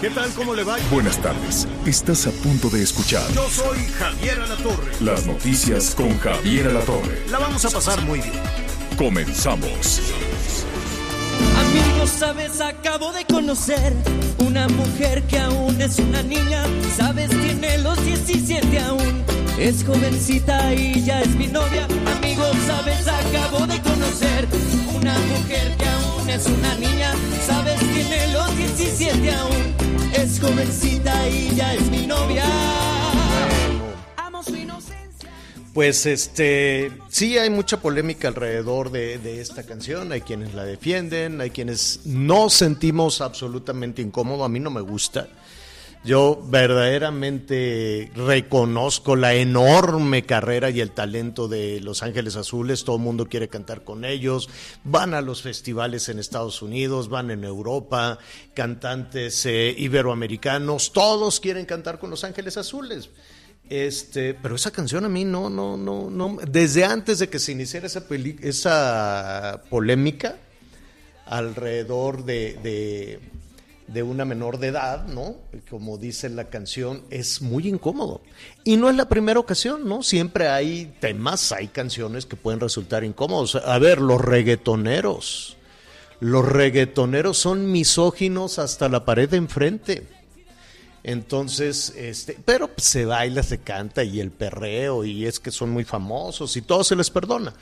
¿qué tal? ¿Cómo le va? Buenas tardes. Estás a punto de escuchar Yo soy Javier Alatorre. las noticias con Javier Alatorre. La vamos a pasar muy bien. Comenzamos. Amigo, sabes, acabo de conocer una mujer que aún es una niña. Sabes, tiene los 17 aún. Es jovencita y ya es mi novia. Amigo, sabes, acabo de conocer una mujer que aún es una niña. Sabes, tiene los 17 aún. Es jovencita y ya es mi novia. Amo su inocencia. Pues este, sí hay mucha polémica alrededor de, de esta canción, hay quienes la defienden, hay quienes no sentimos absolutamente incómodo, a mí no me gusta. Yo verdaderamente reconozco la enorme carrera y el talento de Los Ángeles Azules, todo el mundo quiere cantar con ellos, van a los festivales en Estados Unidos, van en Europa, cantantes eh, iberoamericanos, todos quieren cantar con Los Ángeles Azules. Este, pero esa canción a mí no, no, no, no. Desde antes de que se iniciara esa, peli- esa polémica alrededor de, de, de una menor de edad, ¿no? Como dice la canción, es muy incómodo. Y no es la primera ocasión, ¿no? Siempre hay temas, hay canciones que pueden resultar incómodos. A ver, los reggaetoneros. Los reggaetoneros son misóginos hasta la pared de enfrente. Entonces, este, pero se baila, se canta y el perreo y es que son muy famosos y todo se les perdona.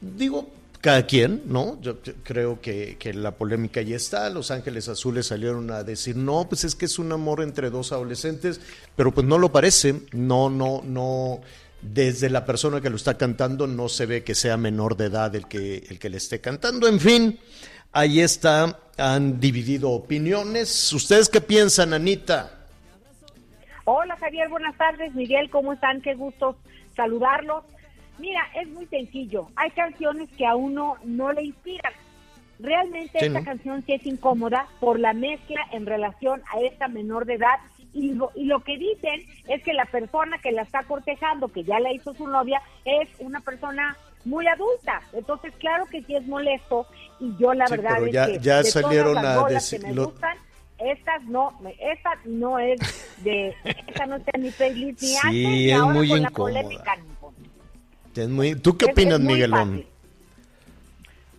Digo, cada quien, ¿no? Yo creo que, que la polémica ya está. Los Ángeles Azules salieron a decir, no, pues es que es un amor entre dos adolescentes, pero pues no lo parece. No, no, no. Desde la persona que lo está cantando no se ve que sea menor de edad el que, el que le esté cantando. En fin, ahí está. Han dividido opiniones. ¿Ustedes qué piensan, Anita? Hola Javier, buenas tardes. Miguel, ¿cómo están? Qué gusto saludarlos. Mira, es muy sencillo. Hay canciones que a uno no le inspiran. Realmente Sí, esta ¿no? canción sí es incómoda por la mezcla en relación a esta menor de edad. Y lo, y lo que dicen es que la persona que la está cortejando, que ya la hizo su novia, es una persona muy adulta. Entonces, claro que sí es molesto. Y yo la Sí, verdad pero es ya- que ya de todas salieron las a rolas que me gustan, estas no, esta no es de, esta no está en mi playlist ni Sí, antes es ahora muy con la incómoda. polémica. No. Es muy- ¿Tú qué Es- opinas, es muy Miguelón?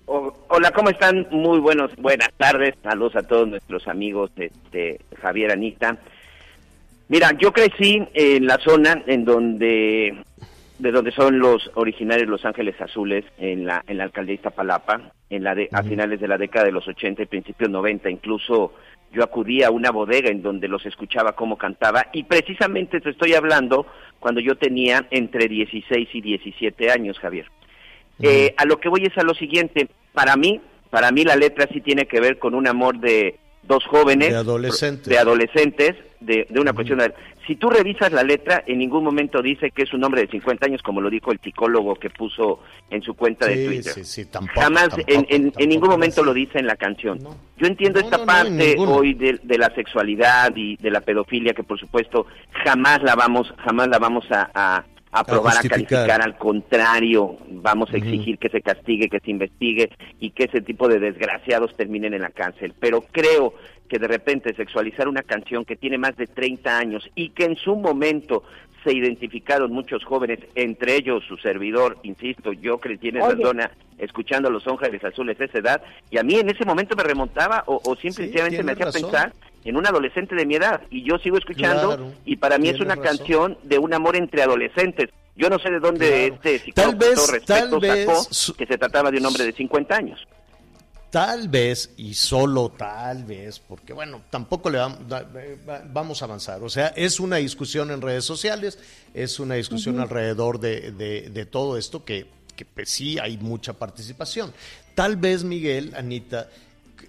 Hola, ¿cómo están? Muy buenos, buenas tardes. Saludos a todos nuestros amigos, este, Javier, Anita. Mira, yo crecí en la zona en donde, de donde son los originarios Los Ángeles Azules, en la, en la alcaldía Iztapalapa, en la de, a finales de la década de los 80 y principios 90. Incluso yo acudía a una bodega en donde los escuchaba cómo cantaba y precisamente te estoy hablando cuando yo tenía entre 16 y 17 años, Javier. Eh, a lo que voy es a lo siguiente. Para mí, para mí la letra sí tiene que ver con un amor de dos jóvenes. De adolescentes. De adolescentes, de, de una cuestión de... Si tú revisas la letra, en ningún momento dice que es un hombre de 50 años, como lo dijo el psicólogo que puso en su cuenta de Twitter. sí, sí, tampoco, Jamás, tampoco, en, en- en ningún momento lo dice en la canción. No. Yo entiendo No, esta no, parte hoy de, de la sexualidad y de la pedofilia, que por supuesto jamás la vamos, jamás la vamos a aprobar, a, justificar. calificar, al contrario, vamos a exigir que se castigue, que se investigue y que ese tipo de desgraciados terminen en la cárcel. Pero creo que de repente sexualizar una canción que tiene más de 30 años y que en su momento se identificaron muchos jóvenes, entre ellos su servidor, insisto, yo Oye. zona escuchando Los Ángeles Azules a esa edad, y a mí en ese momento me remontaba o, o simplemente tienes me hacía razón. pensar en un adolescente de mi edad, y yo sigo escuchando, Claro, y para mí es una razón. canción de un amor entre adolescentes. Yo no sé de dónde Claro. este Tal vez- tal sacó que se trataba de un hombre de 50 años. Tal vez, y solo tal vez, porque bueno, tampoco le va- vamos a avanzar. O sea, es una discusión en redes sociales, es una discusión alrededor de, de- de todo esto que que pues sí hay mucha participación. Tal vez, Miguel, Anita,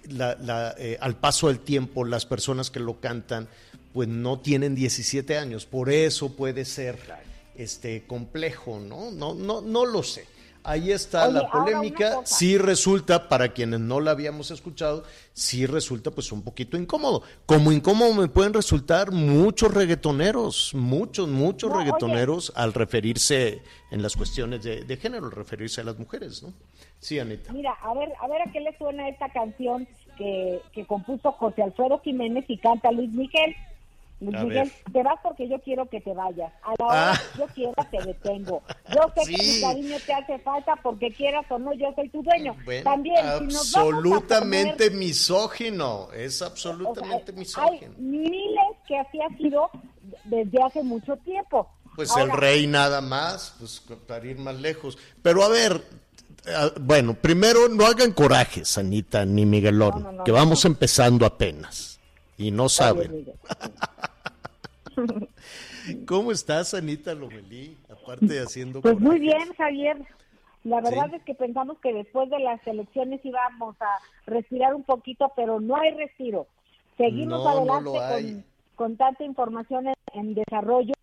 la- la, eh, al paso del tiempo, las personas que lo cantan, pues no tienen 17 años, por eso puede ser este complejo, ¿no? No, no, no lo sé. Ahí está Oye, la polémica. Sí resulta, para quienes no la habíamos escuchado, sí resulta pues un poquito incómodo. Como incómodo me pueden resultar muchos reggaetoneros, muchos, muchos No, oye. reggaetoneros al referirse en las cuestiones de, de género, al referirse a las mujeres, ¿no? Sí, Anita. Mira, a ver, a ver a qué le suena esta canción que, que compuso José Alfredo Jiménez y canta Luis Miguel. Miguel, te vas porque yo quiero que te vayas. A la hora Ah. que yo quiera te detengo. Yo sé que mi cariño te hace falta porque quieras o no, yo soy tu dueño. Bueno, También, si absolutamente poner- misógino, es o sea, absolutamente hay misógino. miles que así ha sido desde hace mucho tiempo. Pues Ahora, el rey nada más, pues para ir más lejos. Pero a ver, eh, bueno, primero no hagan corajes, Anita ni Miguelón, No, no, no, que vamos empezando apenas y no saben. ¿Cómo estás, Anita Lomelí? Aparte de haciendo Pues muy bien, Javier. La verdad Sí. es que pensamos que después de las elecciones íbamos a respirar un poquito, pero no hay respiro. Seguimos No, adelante con, con tanta información en, en desarrollo.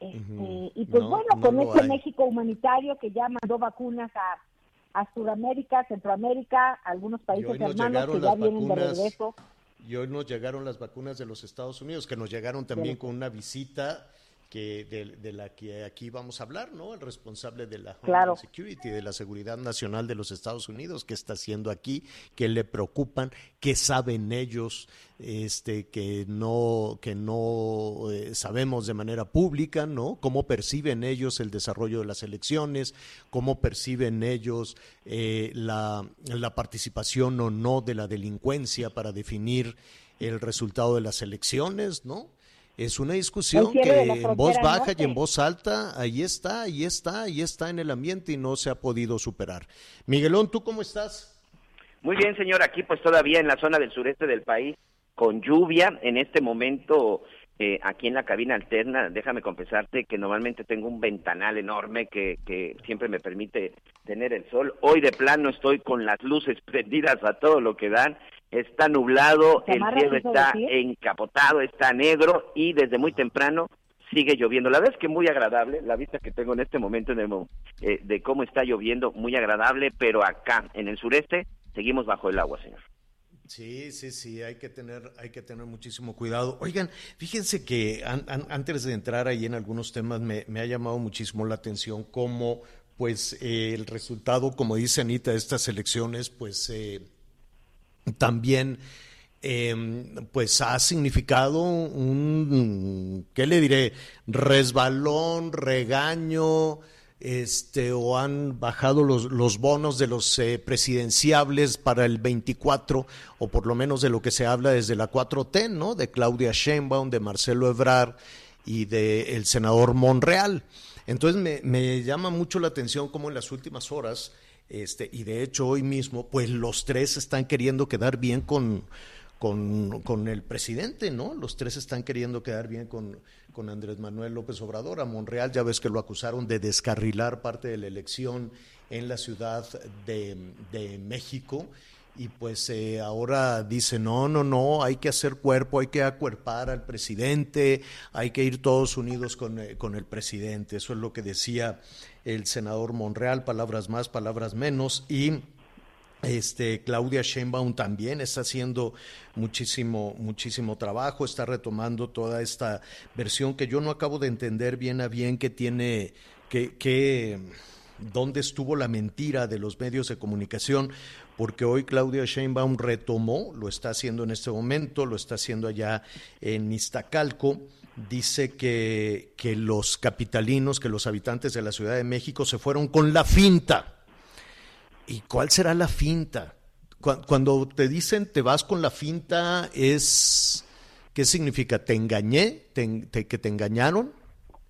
Este. Y pues No, bueno, no con este hay. México humanitario que ya mandó vacunas a, a Sudamérica, Centroamérica, algunos países hermanos que ya vienen de regreso. Y hoy nos llegaron las vacunas de los Estados Unidos, que nos llegaron también con una visita que de, de la que aquí vamos a hablar, ¿no? El responsable de la Claro. Security, de la Seguridad Nacional de los Estados Unidos, qué está haciendo aquí, qué le preocupan, qué saben ellos, este, que no, que no eh, sabemos de manera pública, ¿no? Cómo perciben ellos el desarrollo de las elecciones, cómo perciben ellos eh, la, la participación o no de la delincuencia para definir el resultado de las elecciones, ¿no? Es una discusión que en voz baja y en voz alta, ahí está, ahí está, ahí está en el ambiente y no se ha podido superar. Miguelón, ¿tú cómo estás? Muy bien, señor, aquí pues todavía en la zona del sureste del país, con lluvia, en este momento eh, aquí en la cabina alterna, déjame confesarte que normalmente tengo un ventanal enorme que, que siempre me permite tener el sol. Hoy de plano estoy con las luces prendidas a todo lo que dan, está nublado, ¿Te el cielo está decir? encapotado, está negro y desde muy temprano sigue lloviendo. La verdad es que muy agradable, la vista que tengo en este momento en el eh, de cómo está lloviendo, muy agradable, pero acá en el sureste seguimos bajo el agua, señor. Sí, sí, sí, hay que tener, hay que tener muchísimo cuidado. Oigan, fíjense que an- an- antes de entrar ahí en algunos temas me, me ha llamado muchísimo la atención cómo, pues, eh, el resultado, como dice Anita, de estas elecciones, pues, eh, también eh, pues ha significado un, ¿qué le diré? Resbalón, regaño, este, o han bajado los, los bonos de los eh, presidenciables para el 24, o por lo menos de lo que se habla desde la 4T, ¿no? De Claudia Sheinbaum, de Marcelo Ebrard y de el senador Monreal. Entonces me, me llama mucho la atención cómo en las últimas horas este, y de hecho hoy mismo, pues los tres están queriendo quedar bien con, con, con el presidente, ¿no? Los tres están queriendo quedar bien con, con Andrés Manuel López Obrador. A Monreal ya ves que lo acusaron de descarrilar parte de la elección en la Ciudad de, de México. Y pues eh, ahora dice, no, no, no, hay que hacer cuerpo, hay que acuerpar al presidente, hay que ir todos unidos con, eh, con el presidente. Eso es lo que decía el senador Monreal, palabras más, palabras menos. Y este, Claudia Sheinbaum también está haciendo muchísimo, muchísimo trabajo, está retomando toda esta versión que yo no acabo de entender bien a bien que tiene, que, que dónde estuvo la mentira de los medios de comunicación, porque hoy Claudia Sheinbaum retomó, lo está haciendo en este momento, lo está haciendo allá en Iztacalco, dice que, que los capitalinos, que los habitantes de la Ciudad de México se fueron con la finta. ¿Y cuál será la finta? Cu- Cuando te dicen te vas con la finta, es ¿qué significa? ¿Te engañé? ¿Te, en- te- que te engañaron?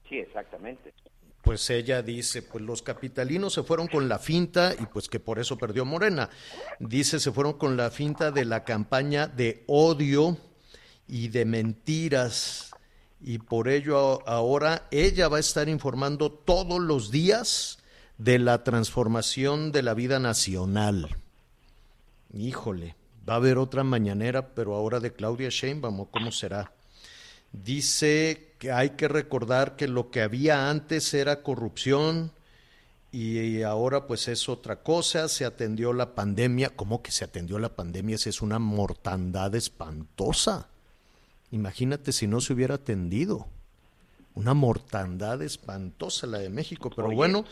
Sí, exactamente. Pues ella dice, pues los capitalinos se fueron con la finta y pues que por eso perdió Morena. Dice, se fueron con la finta de la campaña de odio y de mentiras. Y por ello ahora ella va a estar informando todos los días de la transformación de la vida nacional. Híjole, va a haber otra mañanera, pero ahora de Claudia Sheinbaum, ¿cómo será? Dice que hay que recordar que lo que había antes era corrupción y ahora pues es otra cosa, se atendió la pandemia, ¿cómo que se atendió la pandemia? Si es una mortandad espantosa. Imagínate si no se hubiera atendido. Una mortandad espantosa la de México, pero bueno,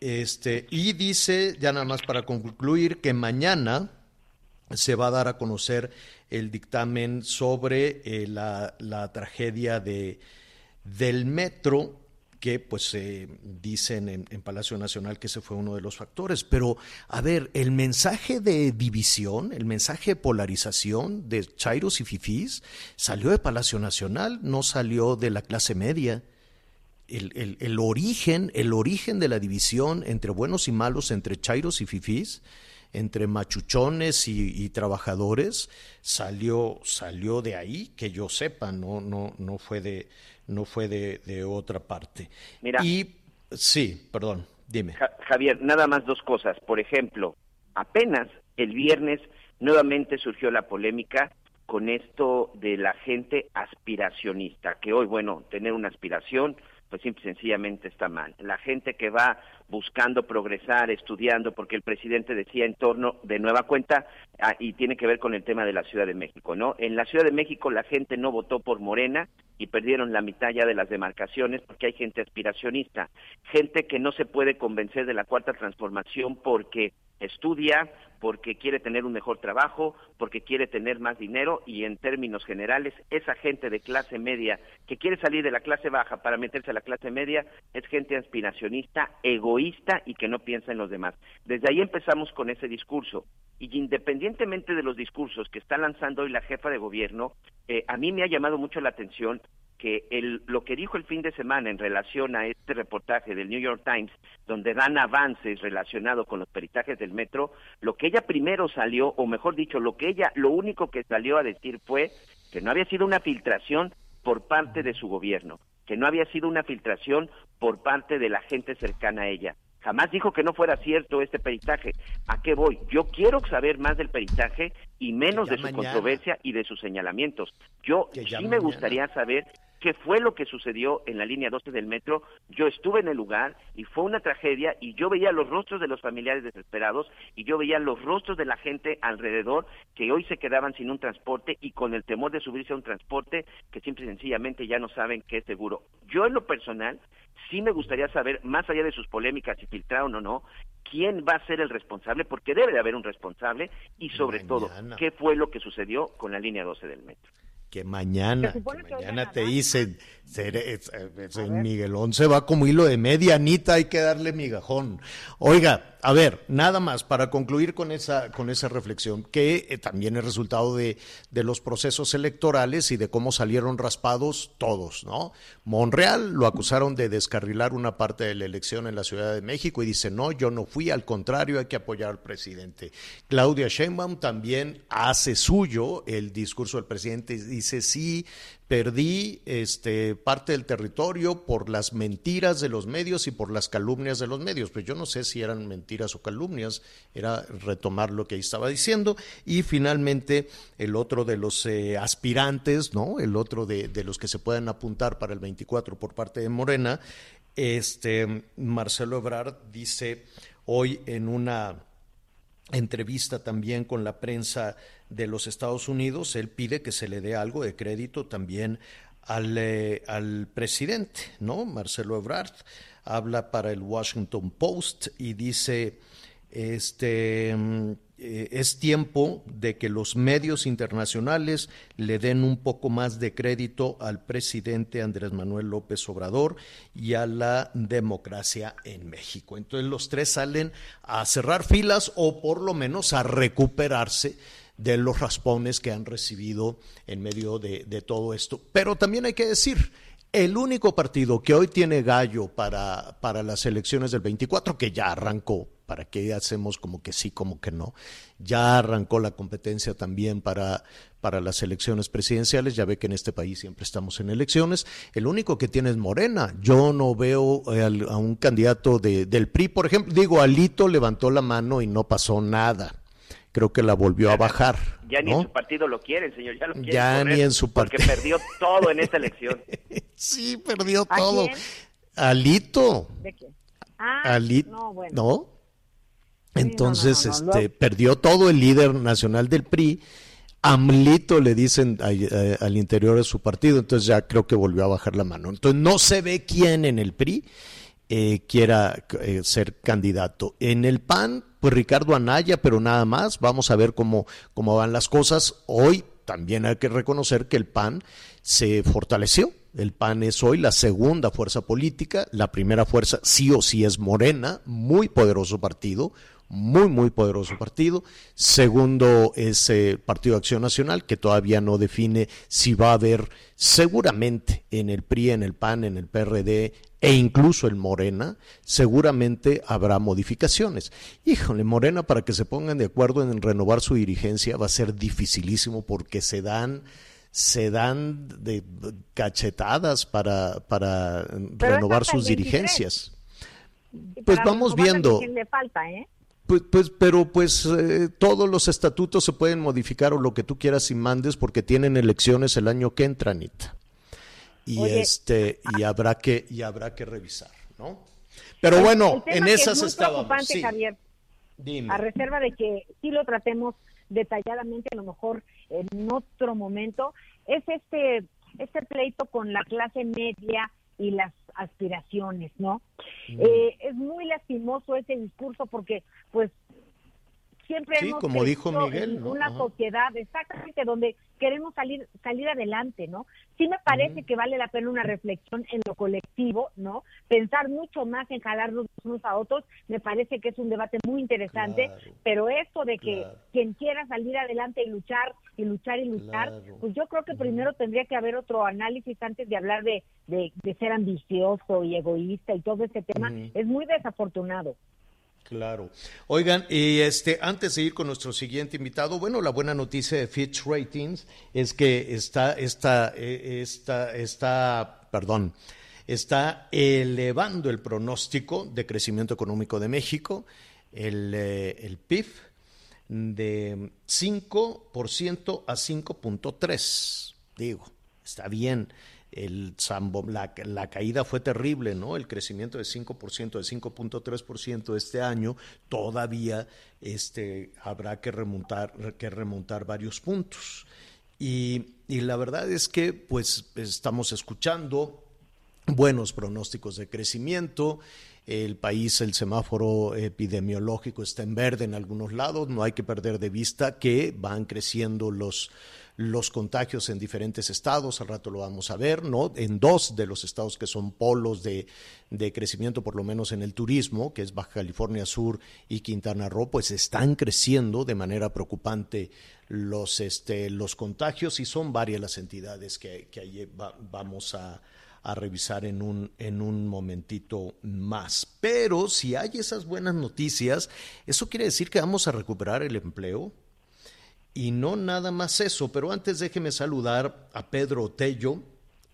este, y dice, ya nada más para concluir, que mañana se va a dar a conocer el dictamen sobre eh, la, la, tragedia de, del metro que pues dicen en, en, Palacio Nacional que ese fue uno de los factores. Pero, a ver, el mensaje de división, el mensaje de polarización de Chairos y Fifís salió de Palacio Nacional, no salió de la clase media. El, el, el, origen, el origen de la división entre buenos y malos, entre Chairos y Fifís, entre machuchones y, y, trabajadores, salió, salió de ahí, que yo sepa, no, no, no fue de, no fue de, de otra parte. Mira, y sí, perdón, dime. Javier, nada más dos cosas. Por ejemplo, apenas el viernes nuevamente surgió la polémica con esto de la gente aspiracionista, que hoy, bueno, tener una aspiración, pues simple y sencillamente está mal. La gente que va buscando progresar, estudiando, porque el presidente decía en torno de nueva cuenta, ah, y tiene que ver con el tema de la Ciudad de México, ¿no? En la Ciudad de México la gente no votó por Morena y perdieron la mitad ya de las demarcaciones porque hay gente aspiracionista, gente que no se puede convencer de la cuarta transformación porque estudia, porque quiere tener un mejor trabajo, porque quiere tener más dinero y en términos generales esa gente de clase media que quiere salir de la clase baja para meterse a la clase media es gente aspiracionista, egoísta y que no piensa en los demás. Desde ahí empezamos con ese discurso y independientemente de los discursos que está lanzando hoy la jefa de gobierno, eh, a mí me ha llamado mucho la atención que el, lo que dijo el fin de semana en relación a este reportaje del New York Times, donde dan avances relacionados con los peritajes del metro, lo que ella primero salió, o mejor dicho, lo que ella, lo único que salió a decir fue que no había sido una filtración por parte de su gobierno, que no había sido una filtración por parte de la gente cercana a ella. Jamás dijo que no fuera cierto este peritaje. ¿A qué voy? Yo quiero saber más del peritaje y menos de su mañana. controversia y de sus señalamientos. Yo sí me gustaría saber qué fue lo que sucedió en la línea 12 del metro. Yo estuve en el lugar y fue una tragedia y yo veía los rostros de los familiares desesperados y yo veía los rostros de la gente alrededor que hoy se quedaban sin un transporte y con el temor de subirse a un transporte que simple y sencillamente ya no saben qué es seguro. Yo en lo personal sí me gustaría saber, más allá de sus polémicas, si filtraron o no, quién va a ser el responsable, porque debe de haber un responsable, y sobre Mañana. todo, qué fue lo que sucedió con la línea 12 del metro. Que mañana, que mañana te dicen, Miguelón se va como hilo de media, Anita, hay que darle migajón. Oiga, a ver, nada más para concluir con esa, con esa reflexión, que eh, también es resultado de, de, los procesos electorales y de cómo salieron raspados todos, ¿no? Monreal lo acusaron de descarrilar una parte de la elección en la Ciudad de México y dice, no, yo no fui, al contrario, hay que apoyar al presidente. Claudia Sheinbaum también hace suyo el discurso del presidente y dice, sí, perdí este, parte del territorio por las mentiras de los medios y por las calumnias de los medios. Pues yo no sé si eran mentiras o calumnias, era retomar lo que ahí estaba diciendo. Y finalmente, el otro de los eh, aspirantes, ¿no? El otro de, de, los que se pueden apuntar para el 24 por parte de Morena, este, Marcelo Ebrard dice hoy en una entrevista también con la prensa de los Estados Unidos, él pide que se le dé algo de crédito también al, eh, al presidente, ¿no? Marcelo Ebrard habla para el Washington Post y dice, este, eh, es tiempo de que los medios internacionales le den un poco más de crédito al presidente Andrés Manuel López Obrador y a la democracia en México. Entonces los tres salen a cerrar filas o por lo menos a recuperarse de los raspones que han recibido en medio de, de todo esto. Pero también hay que decir, el único partido que hoy tiene gallo para, para las elecciones del 24, que ya arrancó, ¿para qué hacemos como que sí, como que no? Ya arrancó la competencia también para, para las elecciones presidenciales, ya ve que en este país siempre estamos en elecciones, el único que tiene es Morena, yo no veo eh, a un candidato de, del PRI, por ejemplo, digo, Alito levantó la mano y no pasó nada creo que la volvió a bajar. Ya ni en su partido lo quieren, señor. Ya, lo quieren ya ni en su partido. Porque perdió todo en esta elección. sí, perdió todo. Alito. ¿De qué? Ah, Alito. No, bueno. ¿No? Entonces, este, perdió todo el líder nacional del PRI. Amlito le dicen al interior de su partido, entonces ya creo que volvió a bajar la mano. Entonces no se ve quién en el PRI eh, quiera eh, ser candidato. En el PAN, pues Ricardo Anaya, pero nada más. Vamos a ver cómo, cómo van las cosas. Hoy también hay que reconocer que el PAN se fortaleció. El PAN es hoy la segunda fuerza política. La primera fuerza sí o sí es Morena, muy poderoso partido, muy, muy poderoso partido. Segundo es el Partido de Acción Nacional, que todavía no define si va a haber seguramente en el PRI, en el PAN, en el PRD, e incluso el Morena, seguramente habrá modificaciones. Híjole, Morena, para que se pongan de acuerdo en renovar su dirigencia va a ser dificilísimo porque se dan se dan de cachetadas para, para renovar sus dirigencias. Pues vamos viendo. Le falta, ¿eh? Pues, pues, pero pues eh, todos los estatutos se pueden modificar o lo que tú quieras y mandes porque tienen elecciones el año que entra, Anita y este y habrá que y habrá que revisar, ¿no? Pero bueno, en esas es muy Javier. A reserva de que sí lo tratemos detalladamente, a lo mejor en otro momento, es este este pleito con la clase media y las aspiraciones, ¿no? Mm. Eh, es muy lastimoso ese discurso porque, pues, siempre sí, como dijo Miguel, una sociedad exactamente donde queremos salir salir adelante, ¿no? Sí me parece que vale la pena una reflexión en lo colectivo, ¿no? Pensar mucho más en jalarnos unos a otros, me parece que es un debate muy interesante, pero esto de que quien quiera salir adelante y luchar y luchar y luchar, pues yo creo que primero tendría que haber otro análisis antes de hablar de, de, ser ambicioso y egoísta y todo ese tema, es muy desafortunado. Claro. Oigan, y este, antes de ir con nuestro siguiente invitado, bueno, la buena noticia de Fitch Ratings es que está, está, eh, está, está, perdón, está elevando el pronóstico de crecimiento económico de México, el, eh, el PIB, de 5% a 5.3. Digo, está bien el la, la, caída fue terrible, ¿no? El crecimiento de 5%, de 5.3% este año, todavía este, habrá que remontar, que remontar varios puntos. Y, y la verdad es que pues estamos escuchando buenos pronósticos de crecimiento. El país, el semáforo epidemiológico está en verde en algunos lados. No hay que perder de vista que van creciendo los, los contagios en diferentes estados, al rato lo vamos a ver, ¿no? En dos de los estados que son polos de, crecimiento, por lo menos en el turismo, que es Baja California Sur y Quintana Roo, pues están creciendo de manera preocupante los, este, los contagios y son varias las entidades que, que vamos a, a revisar en un, en un momentito más. Pero si hay esas buenas noticias, ¿eso quiere decir que vamos a recuperar el empleo? Y no nada más eso, pero antes déjeme saludar a Pedro Tello,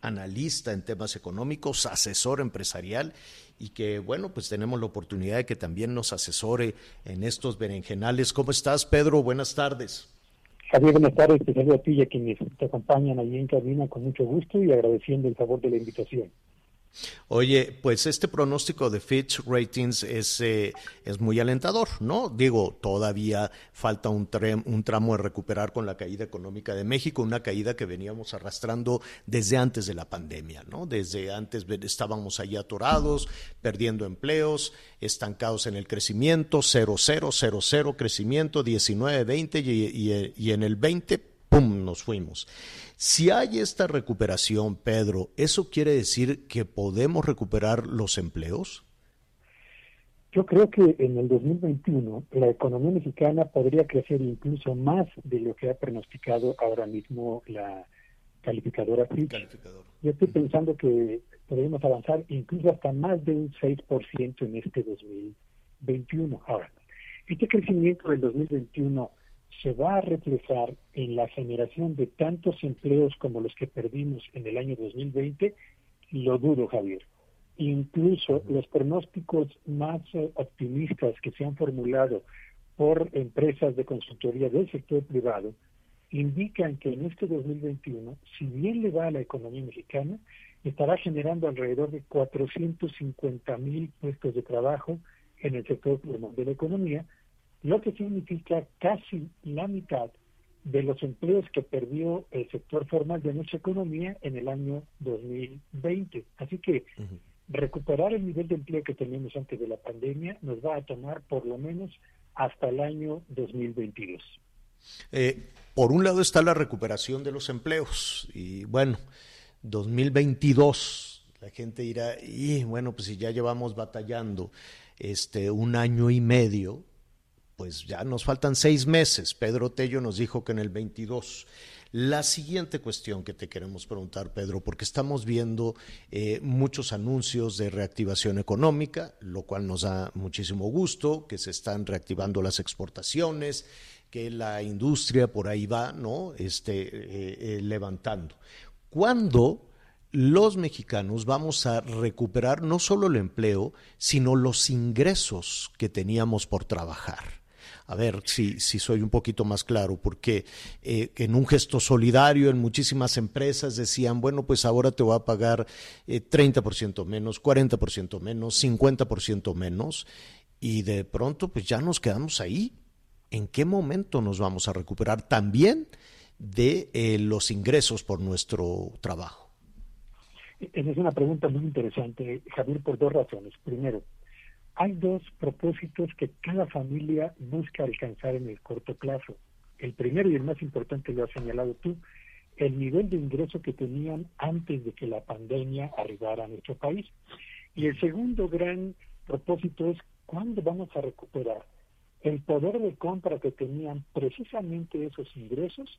analista en temas económicos, asesor empresarial y que bueno, pues tenemos la oportunidad de que también nos asesore en estos berenjenales. ¿Cómo estás, Pedro? Buenas tardes. Javier, buenas tardes. A ti y a quienes te acompañan allí en cabina con mucho gusto y agradeciendo el favor de la invitación. Oye, pues este pronóstico de Fitch Ratings es, eh, es muy alentador, ¿no? Digo, todavía falta un, un tramo de recuperar con la caída económica de México, una caída que veníamos arrastrando desde antes de la pandemia, ¿no? Desde antes estábamos ahí atorados, perdiendo empleos, estancados en el crecimiento, 0, 0, 0, 0 crecimiento, 19, 20 y, en el 20, ¡pum!, nos fuimos. Si hay esta recuperación, Pedro, ¿eso quiere decir que podemos recuperar los empleos? Yo creo que en el 2021 la economía mexicana podría crecer incluso más de lo que ha pronosticado ahora mismo la calificadora Fitch. Yo estoy pensando que podríamos avanzar incluso hasta más de un 6% en este 2021. Ahora, este crecimiento del 2021 se va a reflejar en la generación de tantos empleos como los que perdimos en el año 2020, lo dudo, Javier. Incluso los pronósticos más eh, optimistas que se han formulado por empresas de consultoría del sector privado indican que en este 2021, si bien le va a la economía mexicana, estará generando alrededor de 450 mil puestos de trabajo en el sector de la economía, lo que significa casi la mitad de los empleos que perdió el sector formal de nuestra economía en el año 2020. Así que recuperar el nivel de empleo que teníamos antes de la pandemia nos va a tomar por lo menos hasta el año 2022. Eh, por un lado está la recuperación de los empleos y bueno, 2022 la gente dirá, y bueno, pues si ya llevamos batallando este un año y medio, pues ya nos faltan seis meses. Pedro Tello nos dijo que en el 22. La siguiente cuestión que te queremos preguntar, Pedro, porque estamos viendo eh, muchos anuncios de reactivación económica, lo cual nos da muchísimo gusto, que se están reactivando las exportaciones, que la industria por ahí va, ¿no? Este, eh, eh, levantando. ¿Cuándo los mexicanos vamos a recuperar no solo el empleo, sino los ingresos que teníamos por trabajar? A ver si, si soy un poquito más claro, porque eh, en un gesto solidario en muchísimas empresas decían, bueno, pues ahora te voy a pagar eh, 30% menos, 40% menos, 50% menos, y de pronto pues ya nos quedamos ahí. ¿En qué momento nos vamos a recuperar también de eh, los ingresos por nuestro trabajo? Esa es una pregunta muy interesante, Javier, por dos razones. Primero, hay dos propósitos que cada familia busca alcanzar en el corto plazo. El primero y el más importante lo has señalado tú, el nivel de ingreso que tenían antes de que la pandemia arribara a nuestro país. Y el segundo gran propósito es cuándo vamos a recuperar el poder de compra que tenían precisamente esos ingresos,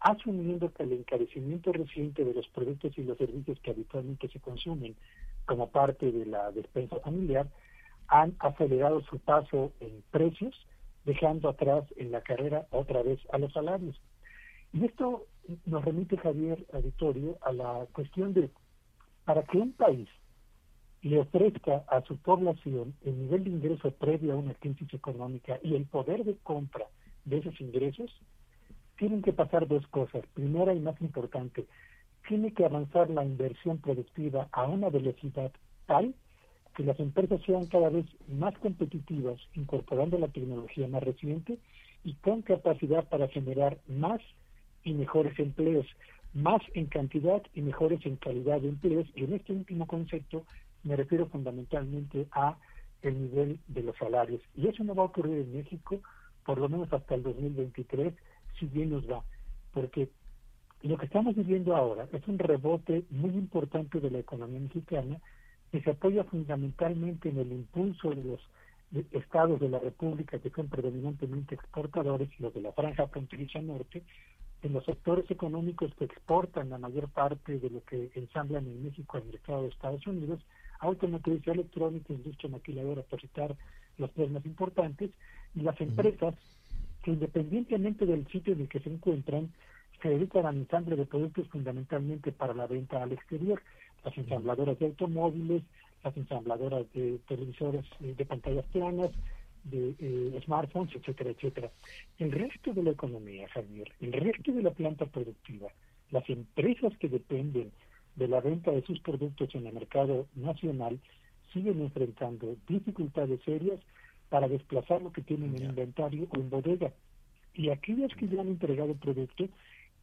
asumiendo que el encarecimiento reciente de los productos y los servicios que habitualmente se consumen como parte de la despensa familiar han acelerado su paso en precios, dejando atrás en la carrera otra vez a los salarios. Y esto nos remite, Javier Auditorio, a la cuestión de, para que un país le ofrezca a su población el nivel de ingreso previo a una crisis económica y el poder de compra de esos ingresos, tienen que pasar dos cosas. Primera y más importante, tiene que avanzar la inversión productiva a una velocidad tal que las empresas sean cada vez más competitivas, incorporando la tecnología más reciente y con capacidad para generar más y mejores empleos, más en cantidad y mejores en calidad de empleos. Y en este último concepto me refiero fundamentalmente a el nivel de los salarios. Y eso no va a ocurrir en México, por lo menos hasta el 2023, si bien nos va. Porque lo que estamos viviendo ahora es un rebote muy importante de la economía mexicana que se apoya fundamentalmente en el impulso de los estados de la República que son predominantemente exportadores, los de la franja fronteriza norte, en los sectores económicos que exportan la mayor parte de lo que ensamblan en México al mercado de Estados Unidos, automotriz electrónica, industria maquiladora, por citar los tres más importantes, y las empresas que independientemente del sitio en el que se encuentran, se dedican al ensamble de productos fundamentalmente para la venta al exterior las ensambladoras de automóviles, las ensambladoras de televisores eh, de pantallas planas, de eh, smartphones, etcétera, etcétera. El resto de la economía, Javier, el resto de la planta productiva, las empresas que dependen de la venta de sus productos en el mercado nacional, siguen enfrentando dificultades serias para desplazar lo que tienen en inventario o en bodega. Y aquellas que ya han entregado el producto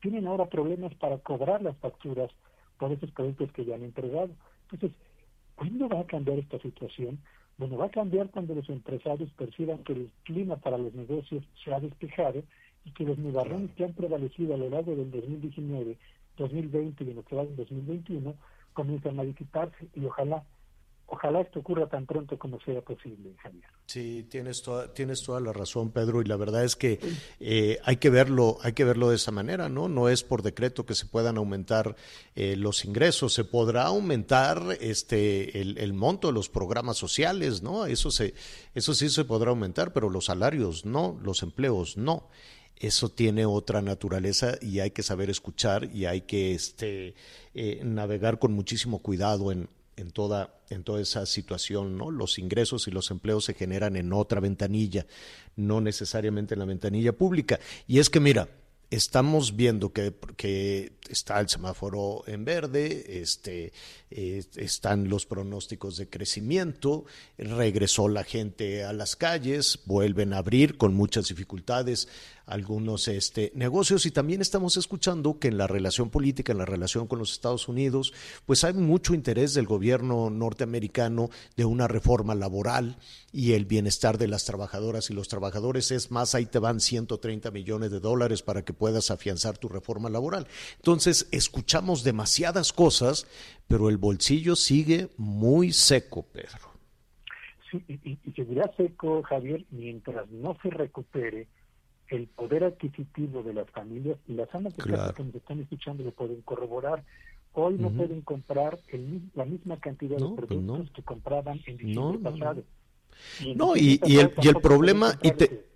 tienen ahora problemas para cobrar las facturas por esos productos que ya han entregado. Entonces, ¿cuándo va a cambiar esta situación? Bueno, va a cambiar cuando los empresarios perciban que el clima para los negocios se ha despejado y que los nubarrones que han prevalecido a lo largo del 2019, 2020 y en lo que va del 2021 comienzan a disiparse y ojalá Ojalá esto ocurra tan pronto como sea posible, Javier. Sí, tienes toda, tienes toda la razón, Pedro, y la verdad es que eh, hay que verlo, hay que verlo de esa manera, ¿no? No es por decreto que se puedan aumentar eh, los ingresos, se podrá aumentar este el, monto de los programas sociales, ¿no? Eso se, eso sí se podrá aumentar, pero los salarios no, los empleos no. Eso tiene otra naturaleza y hay que saber escuchar y hay que este, eh, navegar con muchísimo cuidado en, en toda, en toda esa situación, ¿no? Los ingresos y los empleos se generan en otra ventanilla, no necesariamente en la ventanilla pública. Y es que, mira, estamos viendo que, que está el semáforo en verde, este, eh, están los pronósticos de crecimiento, regresó la gente a las calles, vuelven a abrir con muchas dificultades algunos este, negocios. Y también estamos escuchando que en la relación política, en la relación con los Estados Unidos, pues hay mucho interés del gobierno norteamericano de una reforma laboral y el bienestar de las trabajadoras y los trabajadores. Es más, ahí te van 130 millones de dólares para que puedas afianzar tu reforma laboral. Entonces, escuchamos demasiadas cosas, pero el bolsillo sigue muy seco, Pedro. Sí, y, y seguirá seco, Javier, mientras no se recupere el poder adquisitivo de las familias y las amas de casa que nos están escuchando lo pueden corroborar. Hoy no pueden comprar el, la misma cantidad de pues productos que compraban en diciembre pasado. No, y, y, el, y el problema, y te,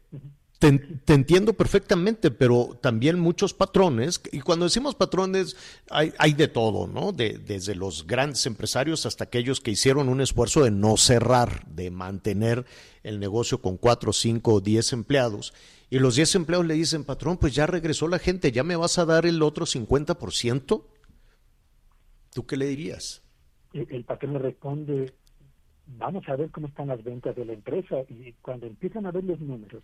te, entiendo perfectamente, pero también muchos patrones, y cuando decimos patrones hay, hay de todo, ¿no? De, desde los grandes empresarios hasta aquellos que hicieron un esfuerzo de no cerrar, de mantener el negocio con cuatro, cinco o diez empleados. Y los diez empleados le dicen, patrón, pues ya regresó la gente, ¿ya me vas a dar el otro 50%? ¿Tú qué le dirías? El, el patrón le responde, vamos a ver cómo están las ventas de la empresa y cuando empiezan a ver los números,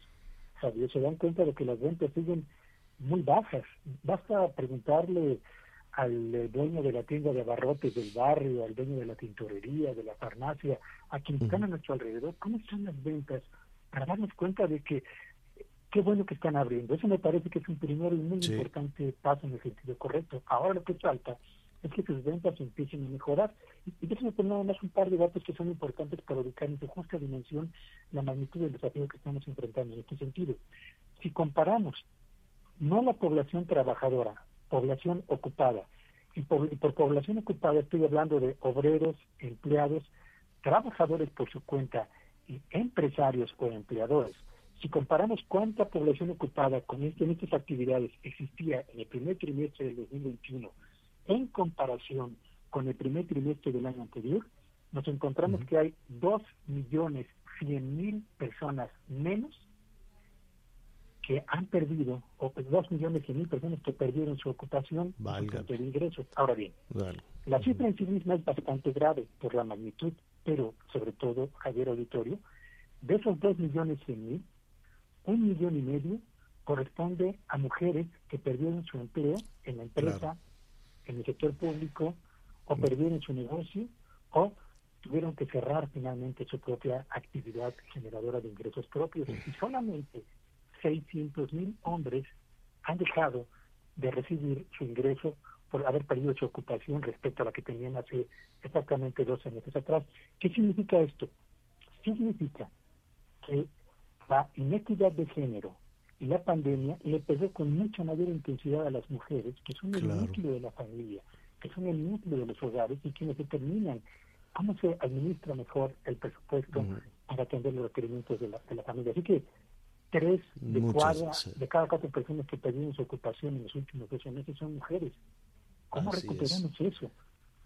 se dan cuenta de que las ventas siguen muy bajas. Basta preguntarle al eh, dueño de la tienda de abarrotes del barrio, al dueño de la tintorería, de la farmacia, a quienes están a nuestro alrededor, cómo están las ventas, para darnos cuenta de que qué bueno que están abriendo. Eso me parece que es un primer y muy importante paso en el sentido correcto. Ahora lo que falta es que sus ventas empiecen a mejorar. Y, déjenme poner nada más un par de datos que son importantes para ubicar en su justa dimensión la magnitud del desafío que estamos enfrentando en este sentido. Si comparamos no la población trabajadora, población ocupada, y por, y por población ocupada estoy hablando de obreros, empleados, trabajadores por su cuenta y empresarios o empleadores. Si comparamos cuánta población ocupada con este, en estas actividades existía en el primer trimestre del 2021 en comparación con el primer trimestre del año anterior, nos encontramos que hay dos millones cien mil personas menos que han perdido, o pues, dos millones cien mil personas que perdieron su ocupación de ingresos. Ahora bien, la cifra en sí misma es bastante grave por la magnitud, pero sobre todo, Javier Auditorio, de esos dos millones cien mil, un millón y medio corresponde a mujeres que perdieron su empleo en la empresa en el sector público o perdieron su negocio o tuvieron que cerrar finalmente su propia actividad generadora de ingresos propios. Y solamente 600 mil hombres han dejado de recibir su ingreso por haber perdido su ocupación respecto a la que tenían hace exactamente 12 meses atrás. ¿Qué significa esto? Significa que la inequidad de género y la pandemia le pegó con mucha mayor intensidad a las mujeres, que son el núcleo de la familia, que son el núcleo de los hogares y quienes determinan cómo se administra mejor el presupuesto para atender los requerimientos de la, de la familia. Así que tres de, de cada cuatro personas que perdieron su ocupación en los últimos 12 meses son mujeres. ¿Cómo recuperamos eso?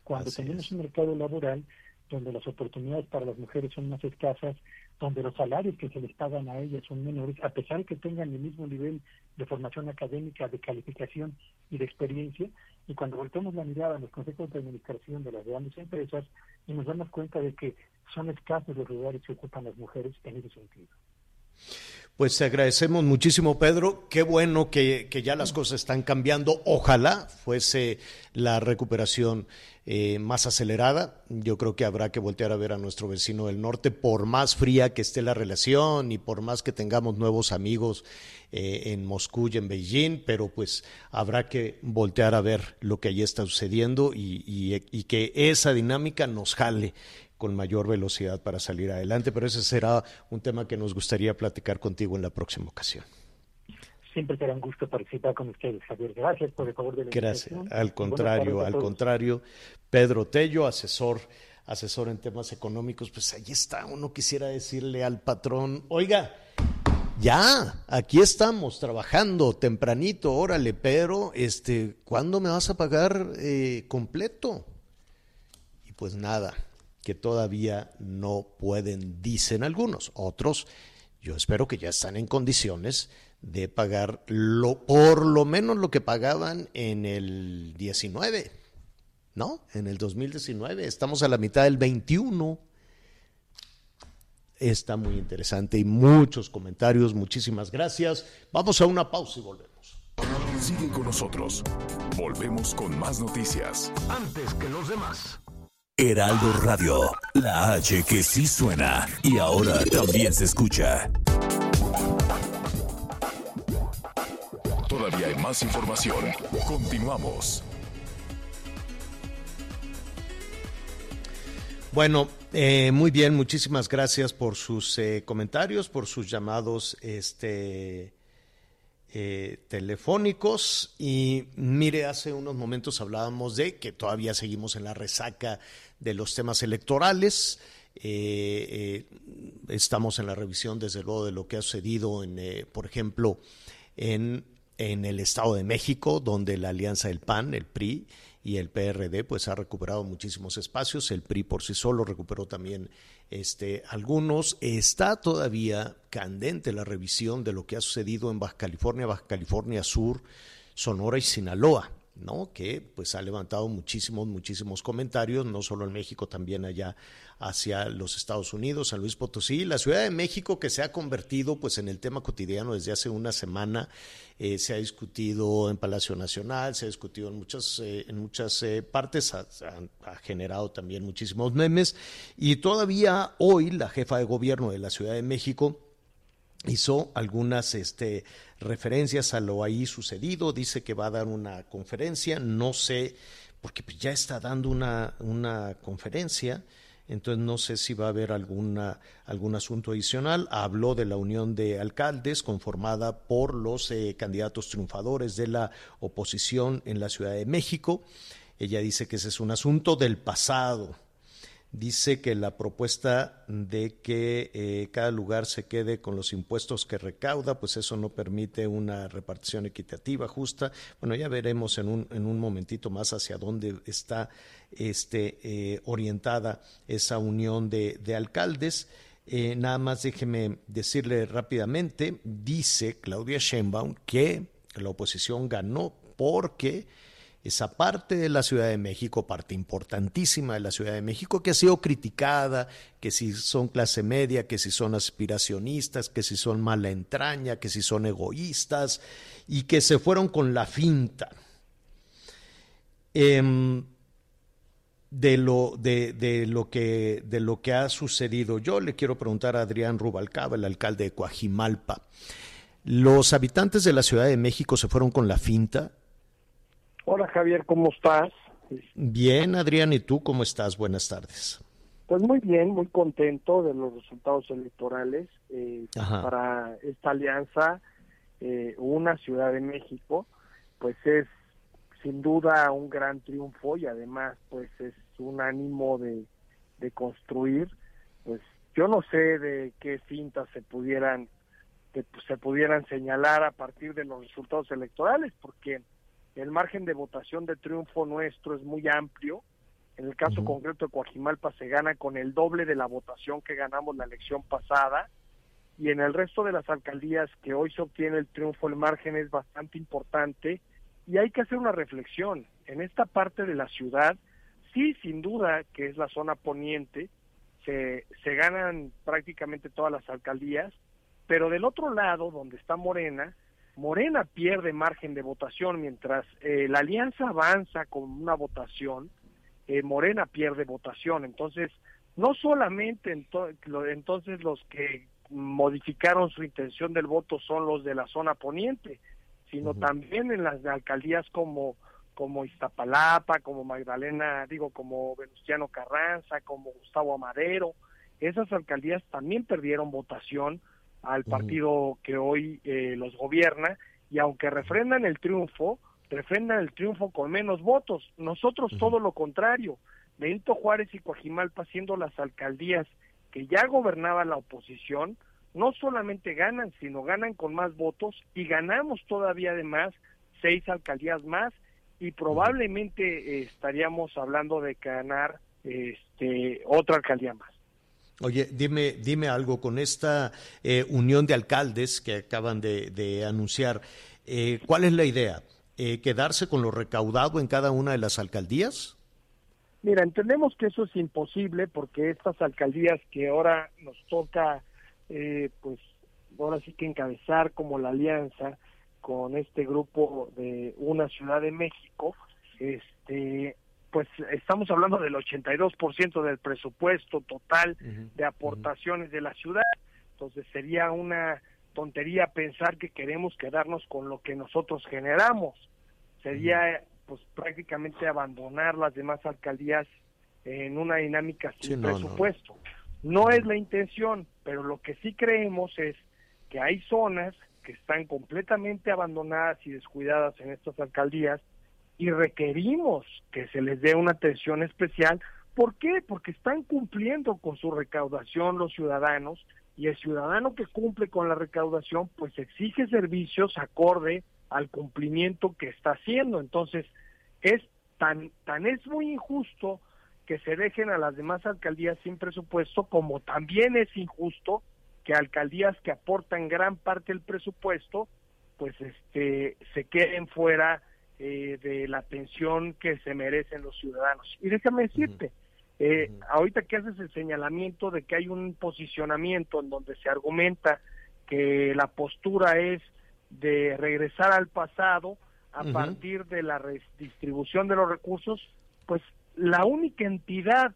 Cuando tenemos un mercado laboral donde las oportunidades para las mujeres son más escasas, donde los salarios que se les pagan a ellas son menores, a pesar de que tengan el mismo nivel de formación académica, de calificación y de experiencia, y cuando volteamos la mirada a los consejos de administración de las grandes empresas, y nos damos cuenta de que son escasos los lugares que ocupan las mujeres en ese sentido. Pues te agradecemos muchísimo, Pedro. Qué bueno que, que, ya las cosas están cambiando. Ojalá fuese la recuperación eh, más acelerada. Yo creo que habrá que voltear a ver a nuestro vecino del norte, por más fría que esté la relación y por más que tengamos nuevos amigos eh, en Moscú y en Beijing, pero pues habrá que voltear a ver lo que allí está sucediendo y, y, y que esa dinámica nos jale con mayor velocidad para salir adelante, pero ese será un tema que nos gustaría platicar contigo en la próxima ocasión. Siempre será un gusto participar con ustedes, Javier. Gracias por el favor de la Gracias. Al contrario, al contrario. Pedro Tello, asesor asesor en temas económicos, pues ahí está, uno quisiera decirle al patrón, oiga, ya, aquí estamos trabajando tempranito, órale, pero este, ¿cuándo me vas a pagar eh, completo? Y pues nada, que todavía no pueden, dicen algunos, otros, yo espero que ya están en condiciones de pagar lo, por lo menos lo que pagaban en el 19 ¿no? En el 2019, estamos a la mitad del 21. Está muy interesante y muchos comentarios, muchísimas gracias. Vamos a una pausa y volvemos. Sigue con nosotros. Volvemos con más noticias. Antes que los demás. Heraldo Radio, la H que sí suena y ahora también se escucha. Todavía hay más información. Continuamos. Bueno, eh, muy bien, muchísimas gracias por sus eh, comentarios, por sus llamados este, eh, telefónicos. Y mire, hace unos momentos hablábamos de que todavía seguimos en la resaca de los temas electorales. estamos en la revisión, desde luego, de lo que ha sucedido, en, por ejemplo, en, en el Estado de México, donde la alianza del PAN, el PRI, y el PRD pues ha recuperado muchísimos espacios, el PRI por sí solo recuperó también este, algunos. Está todavía candente la revisión de lo que ha sucedido en Baja California, Baja California Sur, Sonora y Sinaloa. ¿no? que pues ha levantado muchísimos, muchísimos comentarios, no solo en México, también allá hacia los Estados Unidos, San Luis Potosí, la Ciudad de México que se ha convertido pues en el tema cotidiano desde hace una semana, eh, se ha discutido en Palacio Nacional, se ha discutido en muchas, eh, en muchas eh, partes, ha, ha, generado también muchísimos memes. Y todavía hoy la jefa de gobierno de la Ciudad de México hizo algunas este, referencias a lo ahí sucedido, dice que va a dar una conferencia, no sé, porque pues ya está dando una, una conferencia, entonces no sé si va a haber alguna, algún asunto adicional. Habló de la unión de alcaldes conformada por los eh, candidatos triunfadores de la oposición en la Ciudad de México. Ella dice que ese es un asunto del pasado, dice que la propuesta de que eh, cada lugar se quede con los impuestos que recauda, pues eso no permite una repartición equitativa, justa. Bueno, ya veremos en un, en un momentito más hacia dónde está este, eh, orientada esa unión de, alcaldes. Eh, nada más déjeme decirle rápidamente, dice Claudia Sheinbaum que la oposición ganó porque esa parte de la Ciudad de México, parte importantísima de la Ciudad de México, que ha sido criticada, que si son clase media, que si son aspiracionistas, que si son mala entraña, que si son egoístas, y que se fueron con la finta. Em, de lo, de, lo que, de lo que ha sucedido. Yo le quiero preguntar a Adrián Rubalcaba, el alcalde de Coajimalpa. ¿Los habitantes de la Ciudad de México se fueron con la finta? Hola Javier, ¿cómo estás? Bien, Adrián, ¿y tú cómo estás? Buenas tardes. Pues muy bien, muy contento de los resultados electorales eh, para esta alianza, eh, una Ciudad de México, pues es sin duda un gran triunfo y además pues es un ánimo de, de construir, pues yo no sé de qué cintas se pudieran que se pudieran señalar a partir de los resultados electorales, porque el margen de votación de triunfo nuestro es muy amplio. En el caso concreto de Coajimalpa se gana con el doble de la votación que ganamos la elección pasada. Y en el resto de las alcaldías que hoy se obtiene el triunfo, el margen es bastante importante. Y hay que hacer una reflexión. En esta parte de la ciudad, sí, sin duda, que es la zona poniente, se, se ganan prácticamente todas las alcaldías. Pero del otro lado, donde está Morena, Morena pierde margen de votación mientras eh, la alianza avanza con una votación, eh, Morena pierde votación. Entonces, no solamente entonces los que modificaron su intención del voto son los de la zona poniente, sino también en las alcaldías como como Iztapalapa, como Magdalena, digo, como Venustiano Carranza, como Gustavo Amadero, esas alcaldías también perdieron votación al partido que hoy eh, los gobierna y aunque refrendan el triunfo, refrendan el triunfo con menos votos. Nosotros todo lo contrario. Benito Juárez y Coajimalpa siendo las alcaldías que ya gobernaba la oposición, no solamente ganan, sino ganan con más votos y ganamos todavía además seis alcaldías más y probablemente eh, estaríamos hablando de ganar este, otra alcaldía más. Oye, dime, dime algo con esta eh, unión de alcaldes que acaban de, anunciar. Eh, ¿Cuál es la idea? ¿Quedarse con lo recaudado en cada una de las alcaldías? Mira, entendemos que eso es imposible porque estas alcaldías que ahora nos toca, pues ahora sí que encabezar como la alianza, con este grupo de una Ciudad de México, este pues estamos hablando del 82% del presupuesto total de aportaciones de la ciudad. Entonces sería una tontería pensar que queremos quedarnos con lo que nosotros generamos. Sería pues prácticamente abandonar las demás alcaldías en una dinámica sin presupuesto. no es la intención, pero lo que sí creemos es que hay zonas que están completamente abandonadas y descuidadas en estas alcaldías y requerimos que se les dé una atención especial. ¿Por qué? Porque están cumpliendo con su recaudación los ciudadanos y el ciudadano que cumple con la recaudación pues exige servicios acorde al cumplimiento que está haciendo. Entonces, es tan tan es muy injusto que se dejen a las demás alcaldías sin presupuesto como también es injusto que alcaldías que aportan gran parte del presupuesto, pues este se queden fuera eh, de la atención que se merecen los ciudadanos. Y déjame decirte, eh, ahorita que haces el señalamiento de que hay un posicionamiento en donde se argumenta que la postura es de regresar al pasado a partir de la redistribución de los recursos, pues la única entidad,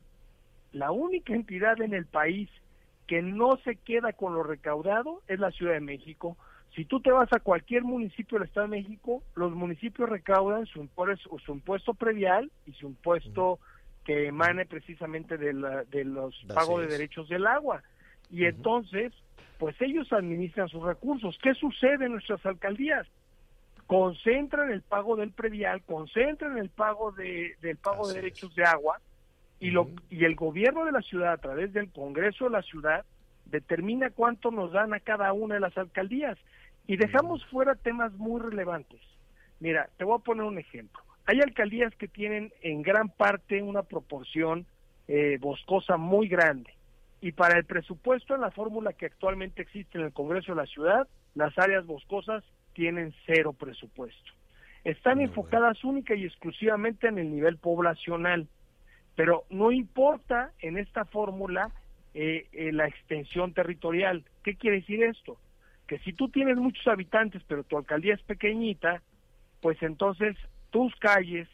la única entidad en el país que no se queda con lo recaudado es la Ciudad de México. Si tú te vas a cualquier municipio del Estado de México, los municipios recaudan su, impuesto, su impuesto previal y su impuesto que emane precisamente de, los pagos de derechos del agua. Y entonces, pues ellos administran sus recursos. ¿Qué sucede en nuestras alcaldías? Concentran el pago del previal, concentran el pago de, del pago de derechos de agua y, lo, y el gobierno de la ciudad, a través del Congreso de la ciudad, determina cuánto nos dan a cada una de las alcaldías. Y dejamos fuera temas muy relevantes. Mira, te voy a poner un ejemplo. Hay alcaldías que tienen en gran parte una proporción eh, boscosa muy grande. Y para el presupuesto en la fórmula que actualmente existe en el Congreso de la Ciudad, las áreas boscosas tienen cero presupuesto. Están enfocadas única y exclusivamente en el nivel poblacional. Pero no importa en esta fórmula eh, eh, la extensión territorial. ¿Qué quiere decir esto? Que si tú tienes muchos habitantes, pero tu alcaldía es pequeñita, pues entonces tus calles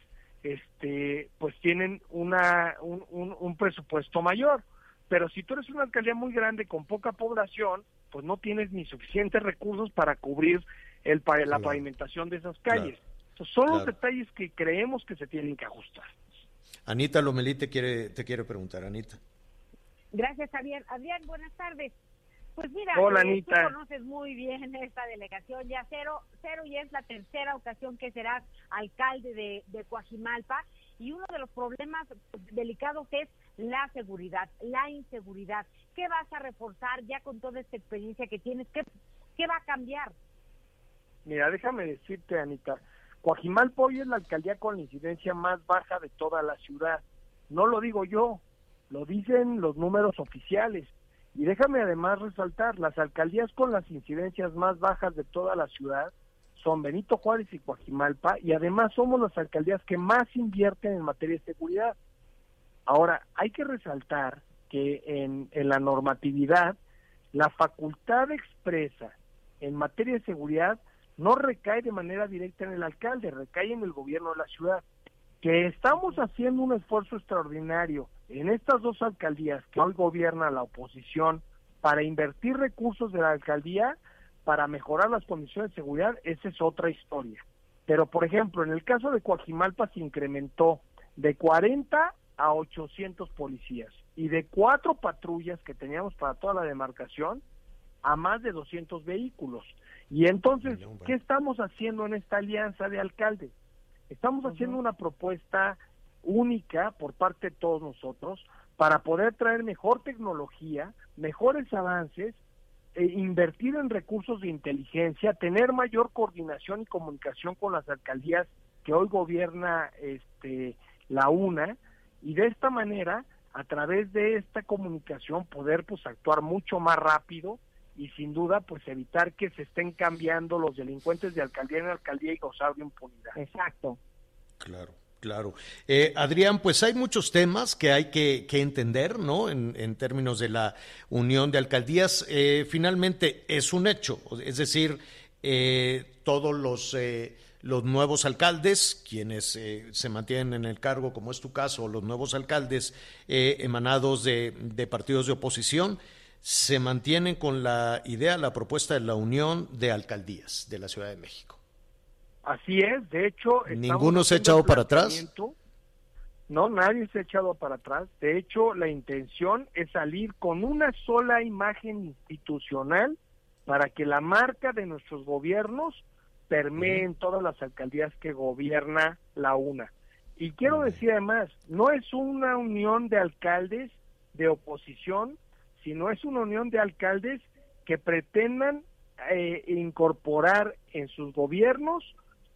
este pues tienen una un, un, presupuesto mayor. Pero si tú eres una alcaldía muy grande con poca población pues no tienes ni suficientes recursos para cubrir el la pavimentación de esas calles. Son los detalles que creemos que se tienen que ajustar. Anita Lomelí te quiere, te quiere preguntar, Anita. Gracias, Javier. Adrián, buenas tardes. Pues mira, Hola, eh, tú conoces muy bien esta delegación, ya cero, cero y es la tercera ocasión que serás alcalde de, de Coajimalpa y uno de los problemas delicados es la seguridad, la inseguridad. ¿Qué vas a reforzar ya con toda esta experiencia que tienes? ¿Qué, qué va a cambiar? Mira, déjame decirte, Anita, Coajimalpa hoy es la alcaldía con la incidencia más baja de toda la ciudad. No lo digo yo, lo dicen los números oficiales. Y déjame además resaltar, las alcaldías con las incidencias más bajas de toda la ciudad son Benito Juárez y Coajimalpa, y además somos las alcaldías que más invierten en materia de seguridad. Ahora, hay que resaltar que en, en la normatividad, la facultad expresa en materia de seguridad no recae de manera directa en el alcalde, recae en el gobierno de la ciudad. Que estamos haciendo un esfuerzo extraordinario en estas dos alcaldías que hoy gobierna la oposición para invertir recursos de la alcaldía para mejorar las condiciones de seguridad, esa es otra historia. Pero, por ejemplo, en el caso de Coajimalpa se incrementó de 40 a 800 policías y de cuatro patrullas que teníamos para toda la demarcación a más de 200 vehículos. Y entonces, ¿qué estamos haciendo en esta alianza de alcaldes? Estamos haciendo una propuesta única por parte de todos nosotros para poder traer mejor tecnología, mejores avances, e invertir en recursos de inteligencia, tener mayor coordinación y comunicación con las alcaldías que hoy gobierna este la UNA y de esta manera a través de esta comunicación poder pues actuar mucho más rápido y sin duda pues evitar que se estén cambiando los delincuentes de alcaldía en alcaldía y gozar de impunidad. Exacto. Claro. Claro. Eh, Adrián, pues hay muchos temas que hay que, entender, ¿no? En, términos de la unión de alcaldías. Eh, finalmente es un hecho, es decir, eh, todos los, los nuevos alcaldes, quienes se mantienen en el cargo, como es tu caso, los nuevos alcaldes emanados de, de partidos de oposición, se mantienen con la idea, la propuesta de la unión de alcaldías de la Ciudad de México. Así es, de hecho... ¿Ninguno se ha echado para atrás? No, nadie se ha echado para atrás. De hecho, la intención es salir con una sola imagen institucional para que la marca de nuestros gobiernos permee en todas las alcaldías que gobierna la UNA. Y quiero decir además, no es una unión de alcaldes de oposición, sino es una unión de alcaldes que pretendan eh, incorporar en sus gobiernos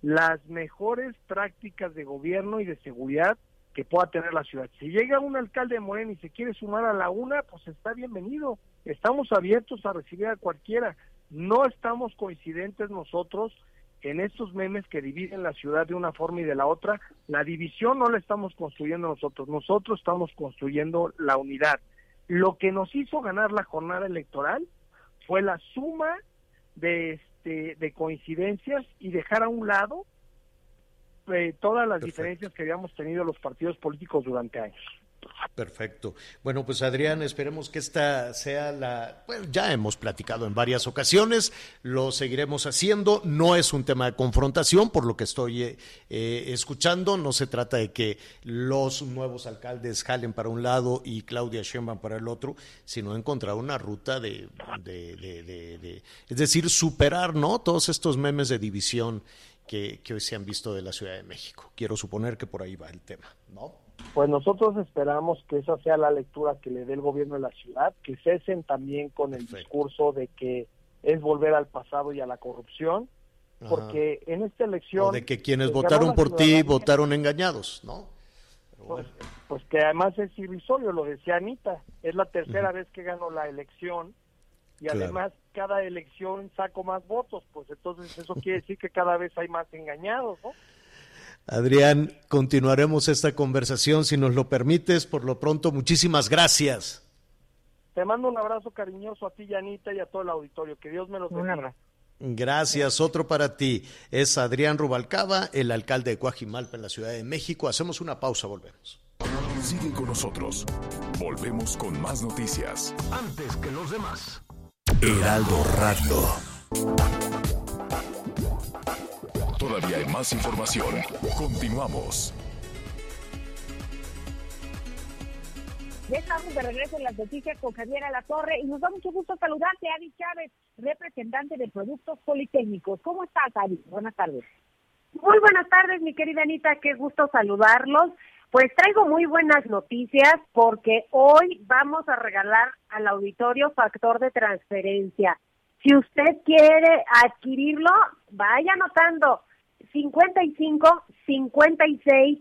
las mejores prácticas de gobierno y de seguridad que pueda tener la ciudad. Si llega un alcalde de Morena y se quiere sumar a la UNA, pues está bienvenido. Estamos abiertos a recibir a cualquiera. No estamos coincidentes nosotros en estos memes que dividen la ciudad de una forma y de la otra. La división no la estamos construyendo nosotros, nosotros estamos construyendo la unidad. Lo que nos hizo ganar la jornada electoral fue la suma de este, de coincidencias y dejar a un lado eh, todas las diferencias que habíamos tenido los partidos políticos durante años. Perfecto. Bueno, pues Adrián, esperemos que esta sea la... Ya hemos platicado en varias ocasiones, lo seguiremos haciendo. No es un tema de confrontación, por lo que estoy eh, eh, escuchando. No se trata de que los nuevos alcaldes jalen para un lado y Claudia Sheinbaum para el otro, sino encontrar una ruta de, es decir, superar, ¿no? Todos estos memes de división que, que hoy se han visto de la Ciudad de México. Quiero suponer que por ahí va el tema, ¿no? Pues nosotros esperamos que esa sea la lectura que le dé el gobierno de la ciudad, que cesen también con el discurso de que es volver al pasado y a la corrupción, porque en esta elección... de que quienes votaron por ti votaron engañados, ¿no? Pues, pues, que además es irrisorio, lo decía Anita, es la tercera vez que ganó la elección y además cada elección saco más votos, pues entonces eso quiere decir que cada vez hay más engañados, ¿no? Adrián, continuaremos esta conversación si nos lo permites. Por lo pronto, muchísimas gracias. Te mando un abrazo cariñoso a ti, Yanita, y a todo el auditorio. Que Dios me los bendiga. Gracias. Otro para ti. Es Adrián Rubalcaba, el alcalde de Coajimalpa en la Ciudad de México. Hacemos una pausa, volvemos. Sigue con nosotros. Volvemos con más noticias. Antes que los demás. Heraldo Radio. Todavía hay más información. Continuamos. Ya estamos de regreso en las noticias con Javier La Torre y nos da mucho gusto saludarte, Adi Chávez, representante de Productos Politécnicos. ¿Cómo estás, Adi? Buenas tardes. Muy buenas tardes, mi querida Anita, qué gusto saludarlos. Pues traigo muy buenas noticias porque hoy vamos a regalar al auditorio factor de transferencia. Si usted quiere adquirirlo, vaya anotando 55 56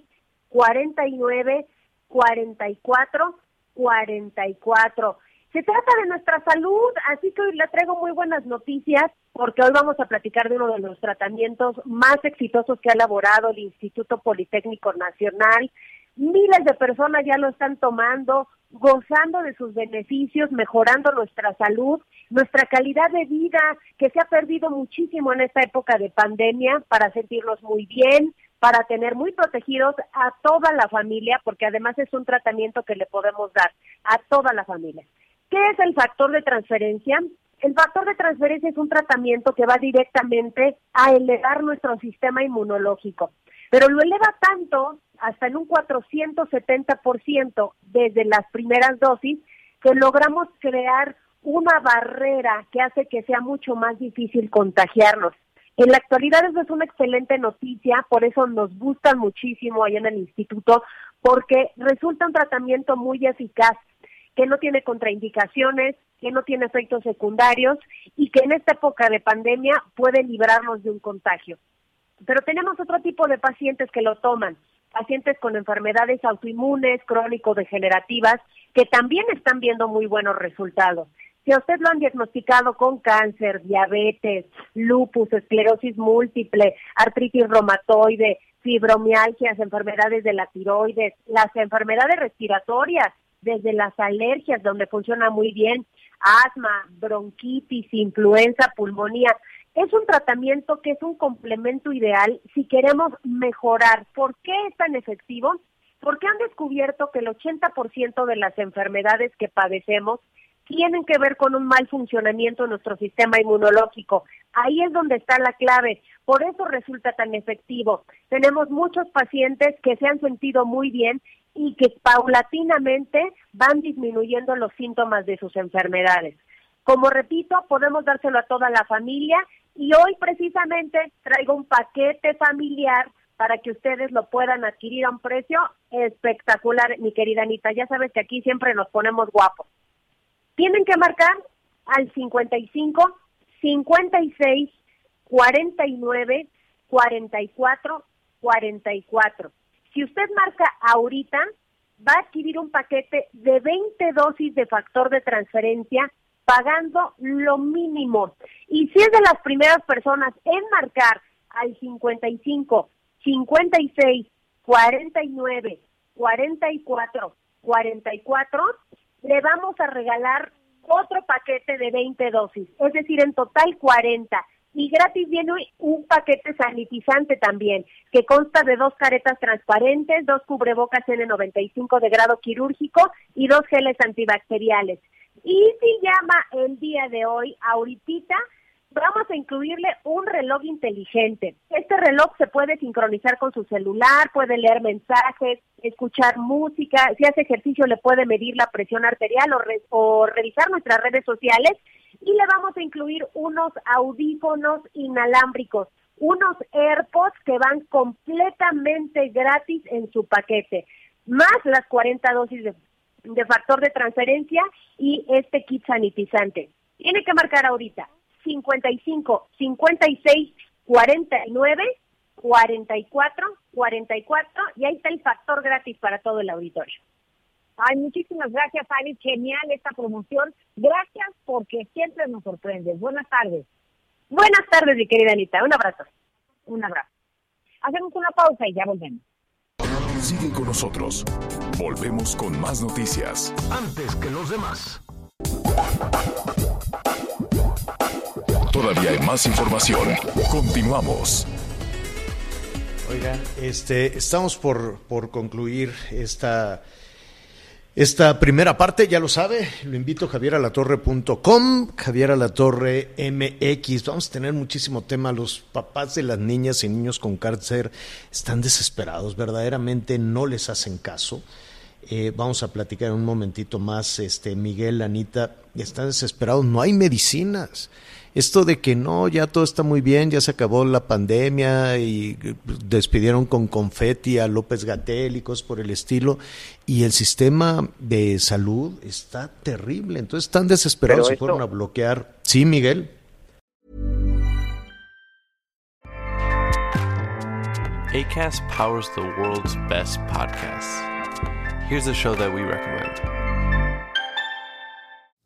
49 44 44. Se trata de nuestra salud, así que hoy le traigo muy buenas noticias porque hoy vamos a platicar de uno de los tratamientos más exitosos que ha elaborado el Instituto Politécnico Nacional. Miles de personas ya lo están tomando, gozando de sus beneficios, mejorando nuestra salud, nuestra calidad de vida, que se ha perdido muchísimo en esta época de pandemia, para sentirnos muy bien, para tener muy protegidos a toda la familia, porque además es un tratamiento que le podemos dar a toda la familia. ¿Qué es el factor de transferencia? El factor de transferencia es un tratamiento que va directamente a elevar nuestro sistema inmunológico, pero lo eleva tanto, hasta en un 470% desde las primeras dosis, que logramos crear una barrera que hace que sea mucho más difícil contagiarnos. En la actualidad eso es una excelente noticia, por eso nos gusta muchísimo allá en el instituto, porque resulta un tratamiento muy eficaz, que no tiene contraindicaciones, que no tiene efectos secundarios y que en esta época de pandemia puede librarnos de un contagio. Pero tenemos otro tipo de pacientes que lo toman, pacientes con enfermedades autoinmunes, crónico-degenerativas, que también están viendo muy buenos resultados. Si a usted lo han diagnosticado con cáncer, diabetes, lupus, esclerosis múltiple, artritis reumatoide, fibromialgias, enfermedades de la tiroides, las enfermedades respiratorias, desde las alergias, donde funciona muy bien, asma, bronquitis, influenza, pulmonía. Es un tratamiento que es un complemento ideal si queremos mejorar. ¿Por qué es tan efectivo? Porque han descubierto que el 80% de las enfermedades que padecemos tienen que ver con un mal funcionamiento de nuestro sistema inmunológico. Ahí es donde está la clave. Por eso resulta tan efectivo. Tenemos muchos pacientes que se han sentido muy bien y que paulatinamente van disminuyendo los síntomas de sus enfermedades. Como repito, podemos dárselo a toda la familia y hoy precisamente traigo un paquete familiar para que ustedes lo puedan adquirir a un precio espectacular, mi querida Anita. Ya sabes que aquí siempre nos ponemos guapos. Tienen que marcar al 55 56 49 44 44. Si usted marca ahorita, va a adquirir un paquete de 20 dosis de factor de transferencia pagando lo mínimo. Y si es de las primeras personas en marcar al 55 56 49 44 44, le vamos a regalar otro paquete de 20 dosis, es decir, en total 40. Y gratis viene un paquete sanitizante también, que consta de dos caretas transparentes, dos cubrebocas N95 de grado quirúrgico y dos geles antibacteriales. Y si llama el día de hoy, ahorita, vamos a incluirle un reloj inteligente. Este reloj se puede sincronizar con su celular, puede leer mensajes, escuchar música, si hace ejercicio le puede medir la presión arterial o, revisar nuestras redes sociales y le vamos a incluir unos audífonos inalámbricos, unos AirPods que van completamente gratis en su paquete, más las 40 dosis de, de factor de transferencia y este kit sanitizante. Tiene que marcar ahorita 55 56 49 44 44 y ahí está el factor gratis para todo el auditorio. Ay, muchísimas gracias, Ari. Genial esta promoción. Gracias porque siempre nos sorprendes. Buenas tardes. Buenas tardes, mi querida Anita. Un abrazo. Un abrazo. Hacemos una pausa y ya volvemos. Sigue con nosotros. Volvemos con más noticias. Antes que los demás. Todavía hay más información. Continuamos. Oigan, este, estamos por, por concluir esta, esta primera parte, ya lo sabe, lo invito a javieralatorre.com, Javieralatorre MX. Vamos a tener muchísimo tema. Los papás de las niñas y niños con cáncer están desesperados, verdaderamente no les hacen caso. Eh, vamos a platicar en un momentito más, este Miguel, Anita, están desesperados, no hay medicinas esto de que no, ya todo está muy bien, ya se acabó la pandemia y despidieron con confeti a López Gatel y cosas por el estilo, y el sistema de salud está terrible, entonces están desesperados y fueron a bloquear. Sí, Miguel. ACAST powers the world's best podcasts. Here's a show that we recommend.